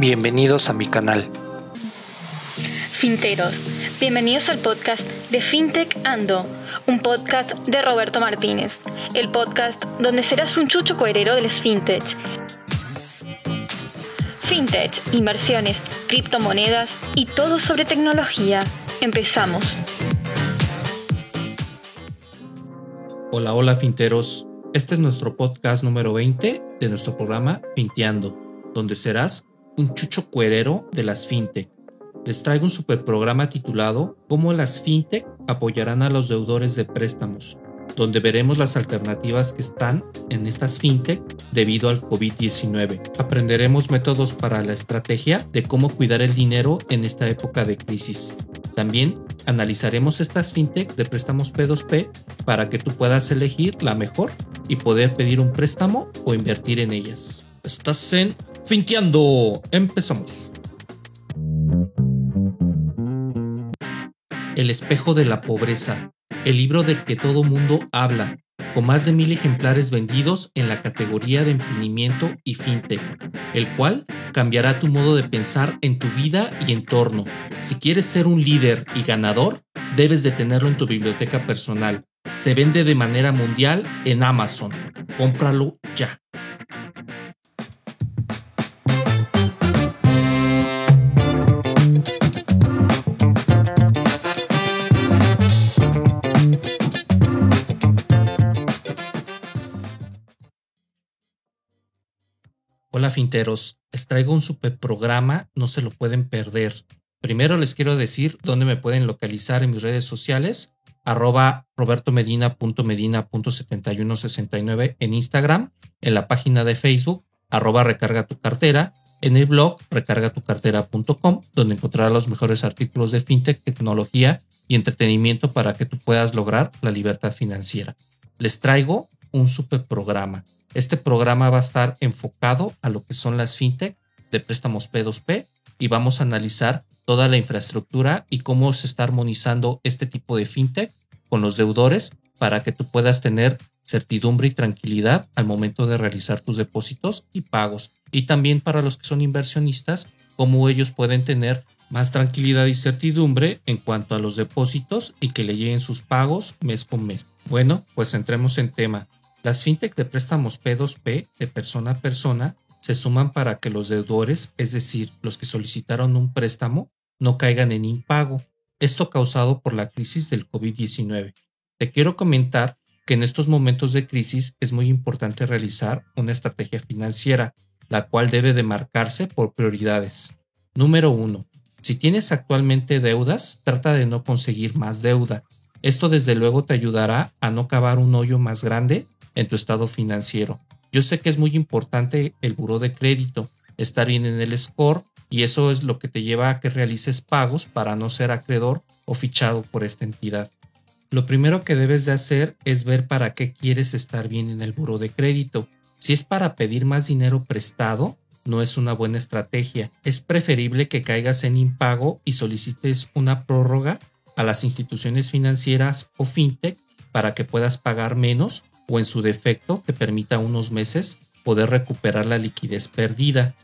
Bienvenidos a mi canal. Finteros, bienvenidos al podcast de FinTech Ando, un podcast de Roberto Martínez, el podcast donde serás un chucho coherero del FinTech. FinTech, inversiones, criptomonedas y todo sobre tecnología. Empezamos. Hola, hola finteros. Este es nuestro podcast número 20 de nuestro programa Finteando, donde serás un chucho cuerero de las fintech. Les traigo un super programa titulado Cómo las fintech apoyarán a los deudores de préstamos, donde veremos las alternativas que están en estas fintech debido al COVID-19. Aprenderemos métodos para la estrategia de cómo cuidar el dinero en esta época de crisis. También analizaremos estas fintech de préstamos P2P para que tú puedas elegir la mejor y poder pedir un préstamo o invertir en ellas. Estás en Finteando. Empezamos. El espejo de la pobreza, el libro del que todo mundo habla, con más de mil ejemplares vendidos en la categoría de emprendimiento y fintech, el cual cambiará tu modo de pensar en tu vida y entorno. Si quieres ser un líder y ganador, debes de tenerlo en tu biblioteca personal. Se vende de manera mundial en Amazon. Cómpralo ya. Finteros, les traigo un super programa, no se lo pueden perder. Primero les quiero decir dónde me pueden localizar en mis redes sociales, arroba robertomedina.medina.7169 en Instagram, en la página de Facebook, arroba recarga tu cartera, en el blog recargatucartera.com, donde encontrarás los mejores artículos de fintech, tecnología y entretenimiento para que tú puedas lograr la libertad financiera. Les traigo un super programa. Este programa va a estar enfocado a lo que son las fintech de préstamos P2P y vamos a analizar toda la infraestructura y cómo se está armonizando este tipo de fintech con los deudores para que tú puedas tener certidumbre y tranquilidad al momento de realizar tus depósitos y pagos. Y también para los que son inversionistas, cómo ellos pueden tener más tranquilidad y certidumbre en cuanto a los depósitos y que le lleguen sus pagos mes con mes. Bueno, pues entremos en tema. Las fintech de préstamos P2P de persona a persona se suman para que los deudores, es decir, los que solicitaron un préstamo, no caigan en impago. Esto causado por la crisis del COVID-19. Te quiero comentar que en estos momentos de crisis es muy importante realizar una estrategia financiera, la cual debe de marcarse por prioridades. Número 1. Si tienes actualmente deudas, trata de no conseguir más deuda. Esto desde luego te ayudará a no cavar un hoyo más grande en tu estado financiero. Yo sé que es muy importante el buro de crédito, estar bien en el score y eso es lo que te lleva a que realices pagos para no ser acreedor o fichado por esta entidad. Lo primero que debes de hacer es ver para qué quieres estar bien en el buro de crédito. Si es para pedir más dinero prestado, no es una buena estrategia. Es preferible que caigas en impago y solicites una prórroga a las instituciones financieras o fintech para que puedas pagar menos o en su defecto te permita unos meses poder recuperar la liquidez perdida.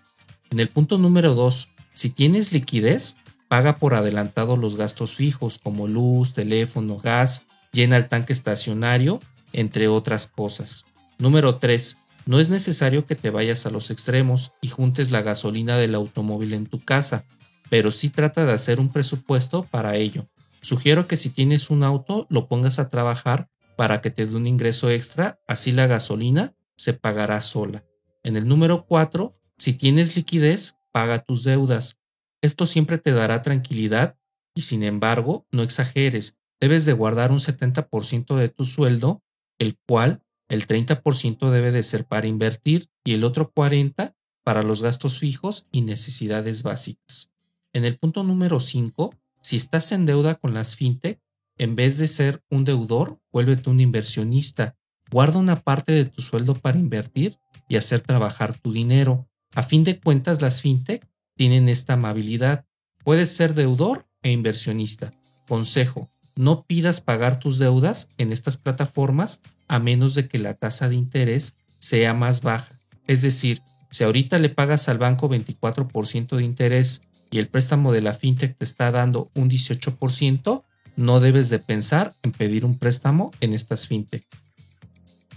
En el punto número 2, si tienes liquidez, paga por adelantado los gastos fijos como luz, teléfono, gas, llena el tanque estacionario, entre otras cosas. Número 3. No es necesario que te vayas a los extremos y juntes la gasolina del automóvil en tu casa, pero sí trata de hacer un presupuesto para ello. Sugiero que si tienes un auto lo pongas a trabajar para que te dé un ingreso extra, así la gasolina se pagará sola. En el número 4, si tienes liquidez, paga tus deudas. Esto siempre te dará tranquilidad y sin embargo, no exageres, debes de guardar un 70% de tu sueldo, el cual el 30% debe de ser para invertir y el otro 40% para los gastos fijos y necesidades básicas. En el punto número 5, si estás en deuda con las fintech, en vez de ser un deudor, vuélvete un inversionista. Guarda una parte de tu sueldo para invertir y hacer trabajar tu dinero. A fin de cuentas, las fintech tienen esta amabilidad. Puedes ser deudor e inversionista. Consejo, no pidas pagar tus deudas en estas plataformas a menos de que la tasa de interés sea más baja. Es decir, Si ahorita le pagas al banco 24% de interés y el préstamo de la fintech te está dando un 18%, no debes de pensar en pedir un préstamo en estas fintech.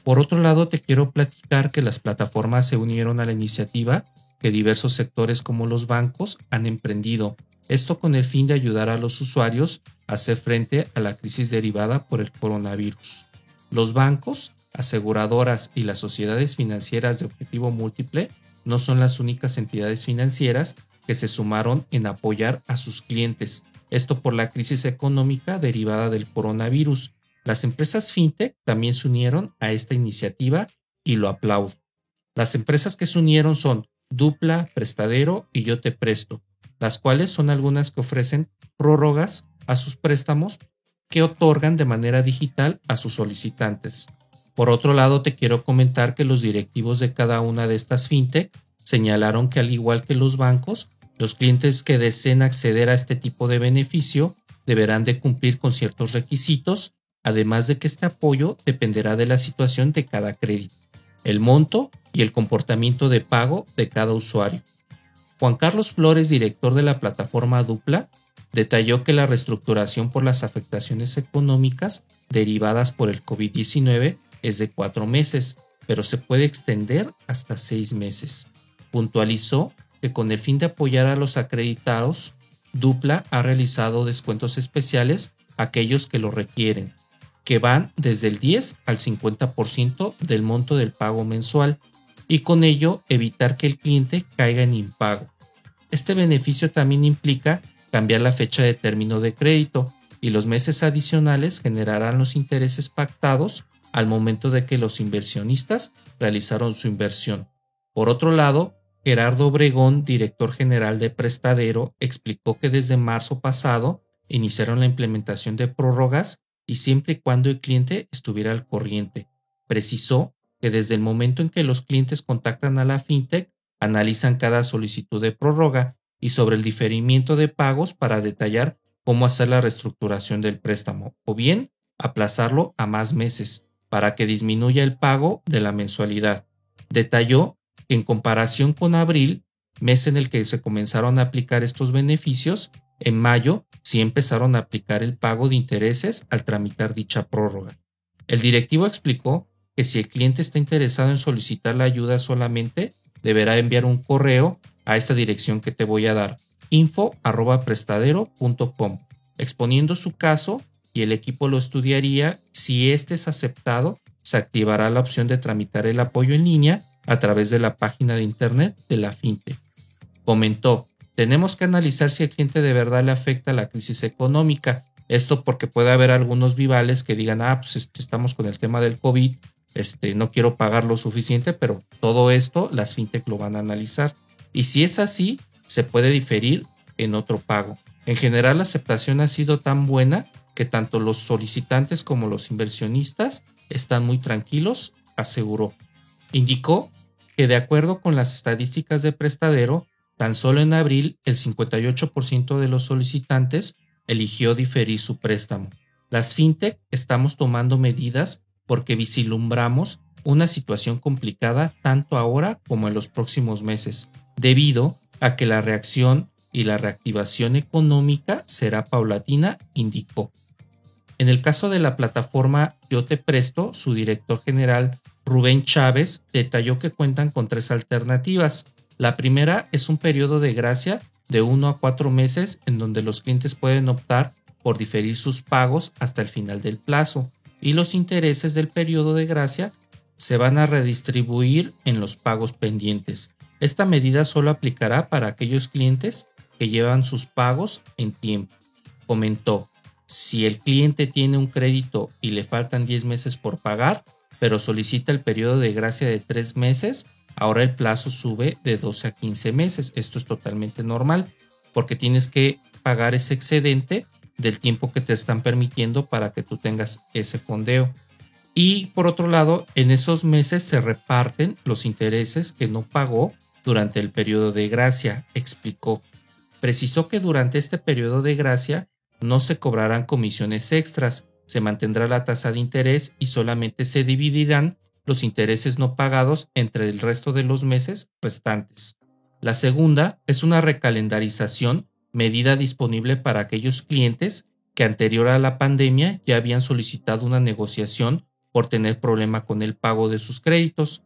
Por otro lado, te quiero platicar que las plataformas se unieron a la iniciativa que diversos sectores como los bancos han emprendido, esto con el fin de ayudar a los usuarios a hacer frente a la crisis derivada por el coronavirus. Los bancos, aseguradoras y las sociedades financieras de objetivo múltiple no son las únicas entidades financieras que se sumaron en apoyar a sus clientes, esto por la crisis económica derivada del coronavirus. Las empresas fintech también se unieron a esta iniciativa y lo aplaudo. Las empresas que se unieron son Dupla, Prestadero y Yo Te Presto, las cuales son algunas que ofrecen prórrogas a sus préstamos que otorgan de manera digital a sus solicitantes. Por otro lado, te quiero comentar que los directivos de cada una de estas fintech señalaron que al igual que los bancos, los clientes que deseen acceder a este tipo de beneficio deberán de cumplir con ciertos requisitos, además de que este apoyo dependerá de la situación de cada crédito, el monto y el comportamiento de pago de cada usuario. Juan Carlos Flores, director de la plataforma Dupla, detalló que la reestructuración por las afectaciones económicas derivadas por el COVID-19 es de cuatro meses, pero se puede extender hasta seis meses. Puntualizó que con el fin de apoyar a los acreditados, Dupla ha realizado descuentos especiales a aquellos que lo requieren, que van desde el 10 al 50% del monto del pago mensual y con ello evitar que el cliente caiga en impago. Este beneficio también implica cambiar la fecha de término de crédito y los meses adicionales generarán los intereses pactados al momento de que los inversionistas realizaron su inversión. Por otro lado, Gerardo Obregón, director general de Prestadero, explicó que desde marzo pasado iniciaron la implementación de prórrogas y siempre y cuando el cliente estuviera al corriente. Precisó que desde el momento en que los clientes contactan a la fintech, analizan cada solicitud de prórroga y sobre el diferimiento de pagos para detallar cómo hacer la reestructuración del préstamo o bien aplazarlo a más meses para que disminuya el pago de la mensualidad. Detalló en comparación con abril, mes en el que se comenzaron a aplicar estos beneficios, en mayo sí empezaron a aplicar el pago de intereses al tramitar dicha prórroga. El directivo explicó que si el cliente está interesado en solicitar la ayuda solamente, deberá enviar un correo a esta dirección que te voy a dar, info@prestadero.com, exponiendo su caso y el equipo lo estudiaría. Si este es aceptado, se activará la opción de tramitar el apoyo en línea a través de la página de internet de la fintech. Comentó, tenemos que analizar si el cliente de verdad le afecta la crisis económica. Esto porque puede haber algunos vivales que digan, ah, pues este, estamos con el tema del COVID este, no quiero pagar lo suficiente, pero todo esto las fintech lo van a analizar. Y si es así, se puede diferir en otro pago. En general, la aceptación ha sido tan buena que tanto los solicitantes como los inversionistas están muy tranquilos, aseguró. Indicó que de acuerdo con las estadísticas de prestadero, tan solo en abril el 58% de los solicitantes eligió diferir su préstamo. Las fintech estamos tomando medidas porque vislumbramos una situación complicada tanto ahora como en los próximos meses, debido a que la reacción y la reactivación económica será paulatina, indicó. En el caso de la plataforma Yo Te Presto, su director general Rubén Chávez detalló que cuentan con tres alternativas. La primera es un periodo de gracia de uno a cuatro meses en donde los clientes pueden optar por diferir sus pagos hasta el final del plazo y los intereses del periodo de gracia se van a redistribuir en los pagos pendientes. Esta medida solo aplicará para aquellos clientes que llevan sus pagos en tiempo. Comentó, si el cliente tiene un crédito y le faltan 10 meses por pagar, pero solicita el periodo de gracia de 3 meses, ahora el plazo sube de 12 a 15 meses. Esto es totalmente normal porque tienes que pagar ese excedente del tiempo que te están permitiendo para que tú tengas ese fondeo. Y por otro lado, en esos meses se reparten los intereses que no pagó durante el periodo de gracia, explicó. Precisó que durante este periodo de gracia no se cobrarán comisiones extras, se mantendrá la tasa de interés y solamente se dividirán los intereses no pagados entre el resto de los meses restantes. La segunda es una recalendarización medida disponible para aquellos clientes que anterior a la pandemia ya habían solicitado una negociación por tener problema con el pago de sus créditos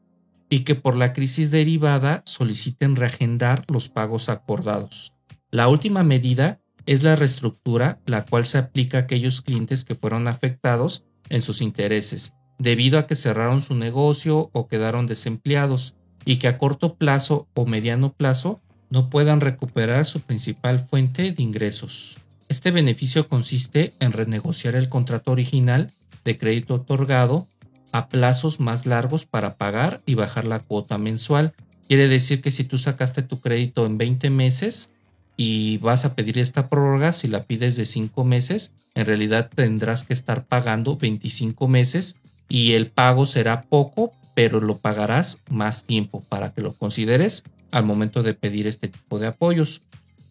y que por la crisis derivada soliciten reagendar los pagos acordados. La última medida es la reestructura, la cual se aplica a aquellos clientes que fueron afectados en sus intereses, debido a que cerraron su negocio o quedaron desempleados, y que a corto plazo o mediano plazo no puedan recuperar su principal fuente de ingresos. Este beneficio consiste en renegociar el contrato original de crédito otorgado a plazos más largos para pagar y bajar la cuota mensual. Quiere decir que si tú sacaste tu crédito en 20 meses y vas a pedir esta prórroga, si la pides de 5 meses, en realidad tendrás que estar pagando 25 meses y el pago será poco, pero lo pagarás más tiempo para que lo consideres al momento de pedir este tipo de apoyos.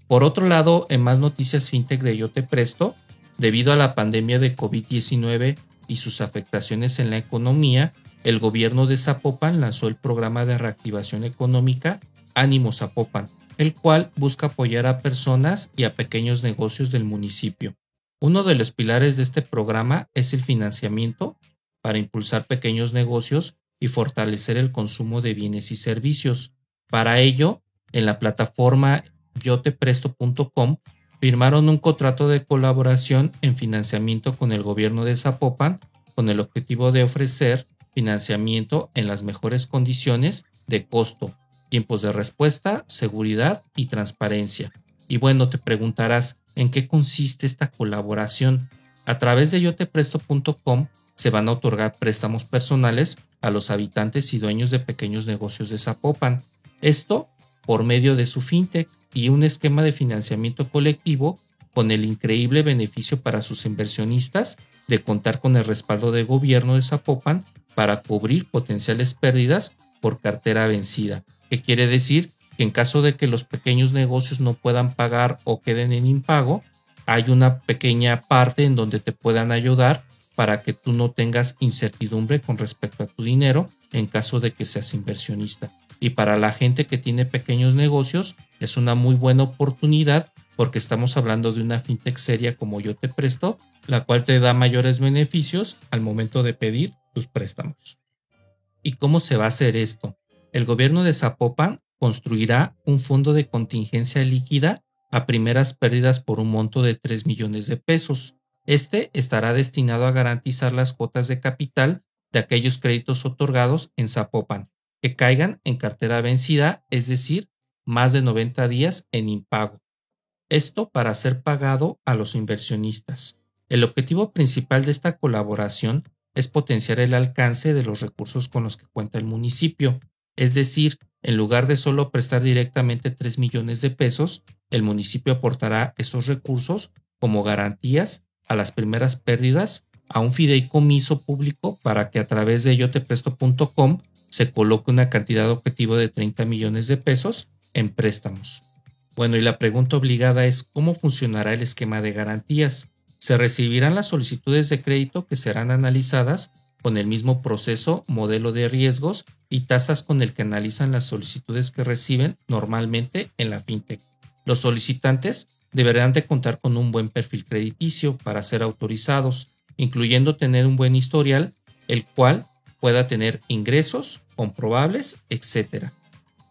Por otro lado, en más noticias fintech de Yo Te Presto, debido a la pandemia de COVID-19 y sus afectaciones en la economía, el gobierno de Zapopan lanzó el programa de reactivación económica Ánimo Zapopan, el cual busca apoyar a personas y a pequeños negocios del municipio. Uno de los pilares de este programa es el financiamiento para impulsar pequeños negocios y fortalecer el consumo de bienes y servicios. Para ello, en la plataforma yotepresto.com firmaron un contrato de colaboración en financiamiento con el gobierno de Zapopan con el objetivo de ofrecer financiamiento en las mejores condiciones de costo, tiempos de respuesta, seguridad y transparencia. Y bueno, te preguntarás, ¿en qué consiste esta colaboración? A través de yotepresto.com se van a otorgar préstamos personales a los habitantes y dueños de pequeños negocios de Zapopan. Esto por medio de su fintech y un esquema de financiamiento colectivo con el increíble beneficio para sus inversionistas de contar con el respaldo de gobierno de Zapopan para cubrir potenciales pérdidas por cartera vencida, que quiere decir que en caso de que los pequeños negocios no puedan pagar o queden en impago, hay una pequeña parte en donde te puedan ayudar para que tú no tengas incertidumbre con respecto a tu dinero en caso de que seas inversionista. Y para la gente que tiene pequeños negocios es una muy buena oportunidad porque estamos hablando de una fintech seria como yo te presto, la cual te da mayores beneficios al momento de pedir tus préstamos. ¿Y cómo se va a hacer esto? El gobierno de Zapopan construirá un fondo de contingencia líquida a primeras pérdidas por un monto de 3 millones de pesos. Este estará destinado a garantizar las cuotas de capital de aquellos créditos otorgados en Zapopan que caigan en cartera vencida, es decir, más de 90 días en impago. Esto para ser pagado a los inversionistas. El objetivo principal de esta colaboración es potenciar el alcance de los recursos con los que cuenta el municipio, es decir, en lugar de solo prestar directamente 3 millones de pesos, el municipio aportará esos recursos como garantías a las primeras pérdidas a un fideicomiso público para que a través de yotepresto.com se coloque una cantidad objetivo de 30 millones de pesos en préstamos. Bueno, y la pregunta obligada es cómo funcionará el esquema de garantías. Se recibirán las solicitudes de crédito que serán analizadas con el mismo proceso, modelo de riesgos y tasas con el que analizan las solicitudes que reciben normalmente en la fintech. Los solicitantes deberán de contar con un buen perfil crediticio para ser autorizados, incluyendo tener un buen historial, el cual pueda tener ingresos comprobables, etc.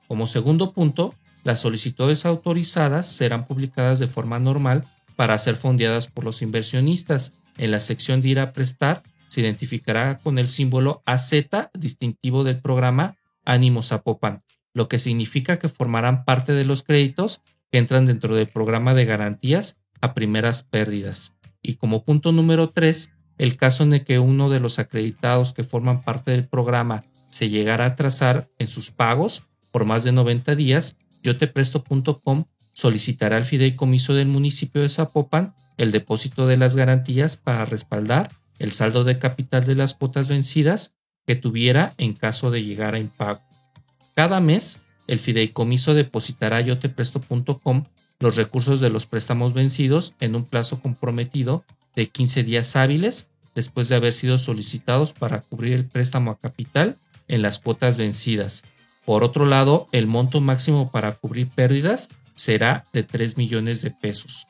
Como segundo punto, las solicitudes autorizadas serán publicadas de forma normal para ser fondeadas por los inversionistas. En la sección de ir a prestar se identificará con el símbolo AZ distintivo del programa Ánimo Zapopan, lo que significa que formarán parte de los créditos que entran dentro del programa de garantías a primeras pérdidas. Y como punto número 3, el caso en el que uno de los acreditados que forman parte del programa se llegara a atrasar en sus pagos por más de 90 días, yotepresto.com solicitará al fideicomiso del municipio de Zapopan el depósito de las garantías para respaldar el saldo de capital de las cuotas vencidas que tuviera en caso de llegar a impago. Cada mes, el fideicomiso depositará a yotepresto.com los recursos de los préstamos vencidos en un plazo comprometido de 15 días hábiles después de haber sido solicitados para cubrir el préstamo a capital en las cuotas vencidas. Por otro lado, el monto máximo para cubrir pérdidas será de 3 millones de pesos.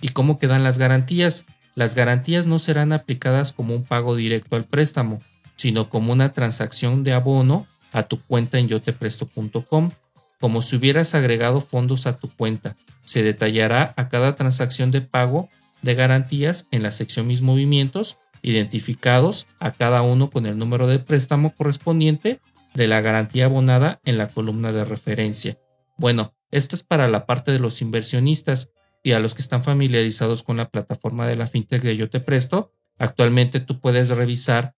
¿Y cómo quedan las garantías? Las garantías no serán aplicadas como un pago directo al préstamo, sino como una transacción de abono a tu cuenta en yotepresto.com, como si hubieras agregado fondos a tu cuenta. Se detallará a cada transacción de pago de garantías en la sección Mis movimientos, identificados a cada uno con el número de préstamo correspondiente de la garantía abonada en la columna de referencia. Bueno, esto es para la parte de los inversionistas y a los que están familiarizados con la plataforma de la fintech de Yo Te Presto. Actualmente tú puedes revisar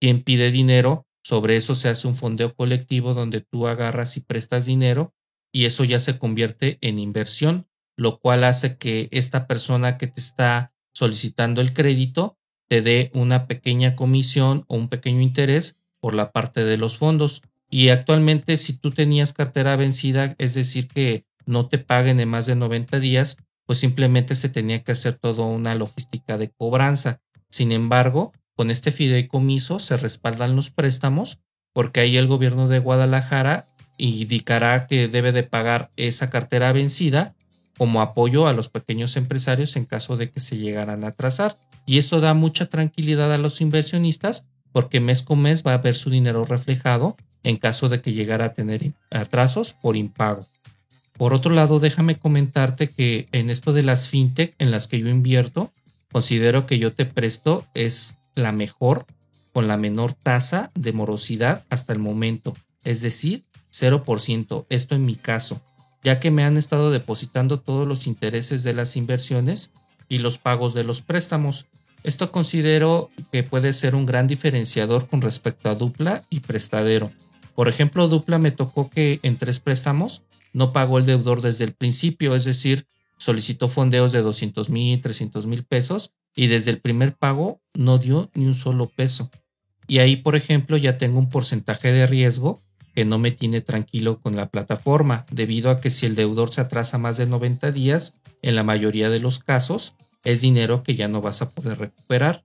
quién pide dinero. Sobre eso se hace un fondeo colectivo donde tú agarras y prestas dinero y eso ya se convierte en inversión, lo cual hace que esta persona que te está solicitando el crédito te dé una pequeña comisión o un pequeño interés por la parte de los fondos. Y actualmente si tú tenías cartera vencida, es decir, que no te paguen en más de 90 días, pues simplemente se tenía que hacer toda una logística de cobranza. Sin embargo, con este fideicomiso se respaldan los préstamos porque ahí el gobierno de Guadalajara indicará que debe de pagar esa cartera vencida como apoyo a los pequeños empresarios en caso de que se llegaran a atrasar. Y eso da mucha tranquilidad a los inversionistas porque mes con mes va a ver su dinero reflejado en caso de que llegara a tener atrasos por impago. Por otro lado, déjame comentarte que en esto de las fintech en las que yo invierto, considero que yo te presto es la mejor con la menor tasa de morosidad hasta el momento, es decir, 0%, esto en mi caso, ya que me han estado depositando todos los intereses de las inversiones y los pagos de los préstamos. Esto considero que puede ser un gran diferenciador con respecto a dupla y prestadero. Por ejemplo, dupla me tocó que en tres préstamos no pagó el deudor desde el principio, es decir, solicitó fondeos de 200 mil, 300 mil pesos y desde el primer pago no dio ni un solo peso. Y ahí, por ejemplo, ya tengo un porcentaje de riesgo que no me tiene tranquilo con la plataforma, debido a que si el deudor se atrasa más de 90 días, en la mayoría de los casos, es dinero que ya no vas a poder recuperar.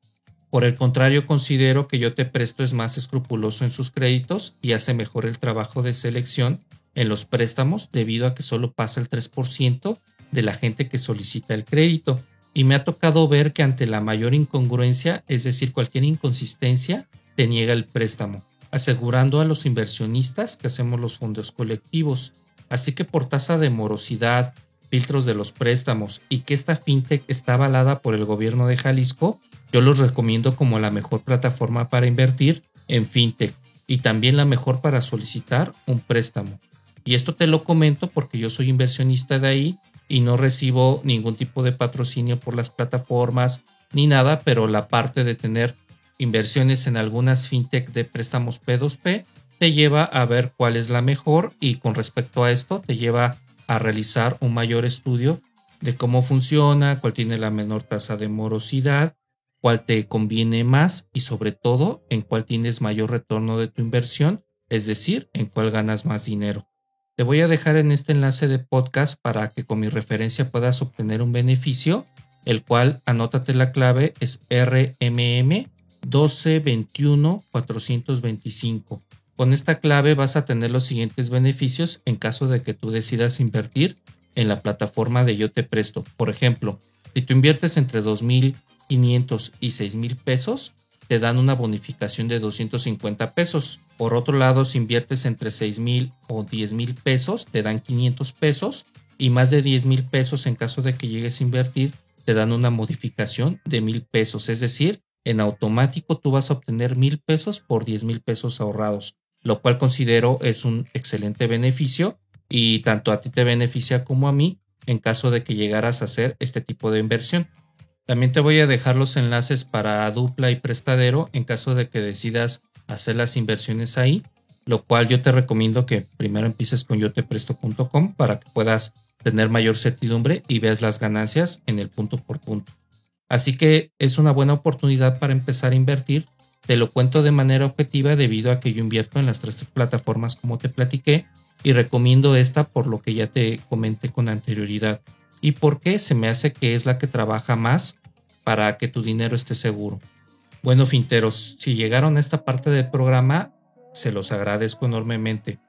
Por el contrario, considero que yo te presto es más escrupuloso en sus créditos y hace mejor el trabajo de selección en los préstamos debido a que solo pasa el 3% de la gente que solicita el crédito. Y me ha tocado ver que ante la mayor incongruencia, es decir, cualquier inconsistencia, te niega el préstamo, asegurando a los inversionistas que hacemos los fondos colectivos. Así que por tasa de morosidad, filtros de los préstamos y que esta fintech está avalada por el gobierno de Jalisco, yo los recomiendo como la mejor plataforma para invertir en fintech y también la mejor para solicitar un préstamo. Y esto te lo comento porque yo soy inversionista de ahí y no recibo ningún tipo de patrocinio por las plataformas ni nada, pero la parte de tener inversiones en algunas fintech de préstamos P2P te lleva a ver cuál es la mejor y con respecto a esto te lleva a realizar un mayor estudio de cómo funciona, cuál tiene la menor tasa de morosidad, cuál te conviene más y sobre todo en cuál tienes mayor retorno de tu inversión, es decir, en cuál ganas más dinero. Te voy a dejar en este enlace de podcast para que con mi referencia puedas obtener un beneficio, el cual anótate la clave es RMM 1221 Con esta clave vas a tener los siguientes beneficios en caso de que tú decidas invertir en la plataforma de Yo Te Presto. Por ejemplo, si tú inviertes entre 2.500 y 6.000 pesos, te dan una bonificación de 250 pesos. Por otro lado, si inviertes entre 6 mil o 10 mil pesos, te dan 500 pesos y más de 10 mil pesos en caso de que llegues a invertir, te dan una modificación de mil pesos. Es decir, en automático tú vas a obtener mil pesos por 10 mil pesos ahorrados, lo cual considero es un excelente beneficio y tanto a ti te beneficia como a mí en caso de que llegaras a hacer este tipo de inversión. También te voy a dejar los enlaces para dupla y prestadero en caso de que decidas hacer las inversiones ahí, lo cual yo te recomiendo que primero empieces con yotepresto.com para que puedas tener mayor certidumbre y veas las ganancias en el punto por punto. Así que es una buena oportunidad para empezar a invertir. Te lo cuento de manera objetiva debido a que yo invierto en las tres plataformas como te platiqué y recomiendo esta por lo que ya te comenté con anterioridad y por qué se me hace que es la que trabaja más para que tu dinero esté seguro. Bueno, finteros, si llegaron a esta parte del programa, se los agradezco enormemente.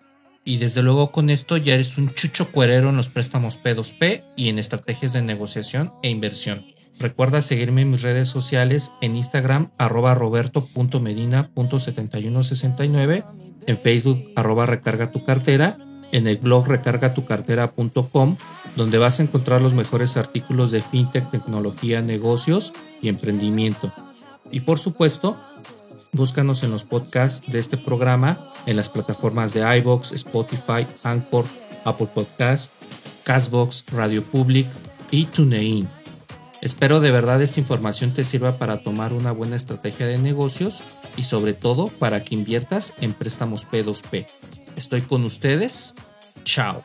Y desde luego con esto ya eres un chucho cuerero en los préstamos P2P y en estrategias de negociación e inversión. Recuerda seguirme en mis redes sociales en Instagram arroba roberto.medina.7169, en Facebook arroba recarga tu cartera, en el blog recargatucartera.com donde vas a encontrar los mejores artículos de fintech, tecnología, negocios y emprendimiento. Y por supuesto, búscanos en los podcasts de este programa en las plataformas de iBox, Spotify, Anchor, Apple Podcasts, Castbox, Radio Public y TuneIn. Espero de verdad esta información te sirva para tomar una buena estrategia de negocios y sobre todo para que inviertas en préstamos P2P. Estoy con ustedes. Chao.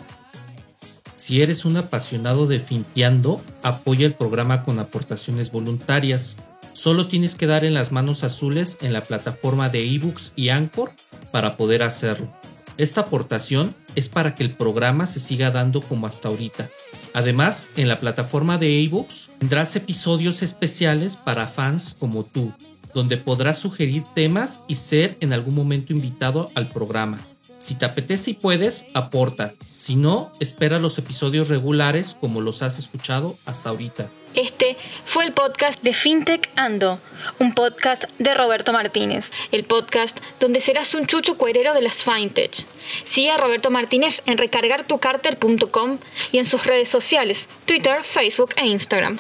Si eres un apasionado de Finteando, apoya el programa con aportaciones voluntarias. Solo tienes que dar en las manos azules en la plataforma de ebooks y Anchor para poder hacerlo. Esta aportación es para que el programa se siga dando como hasta ahorita. Además, en la plataforma de ebooks tendrás episodios especiales para fans como tú, donde podrás sugerir temas y ser en algún momento invitado al programa. Si te apetece y puedes, aporta. Si no, espera los episodios regulares como los has escuchado hasta ahorita. Este fue el podcast de FinTech Ando, un podcast de Roberto Martínez, el podcast donde serás un chucho cuerero de las FinTech. Sigue a Roberto Martínez en recargartucarter.com y en sus redes sociales, Twitter, Facebook e Instagram.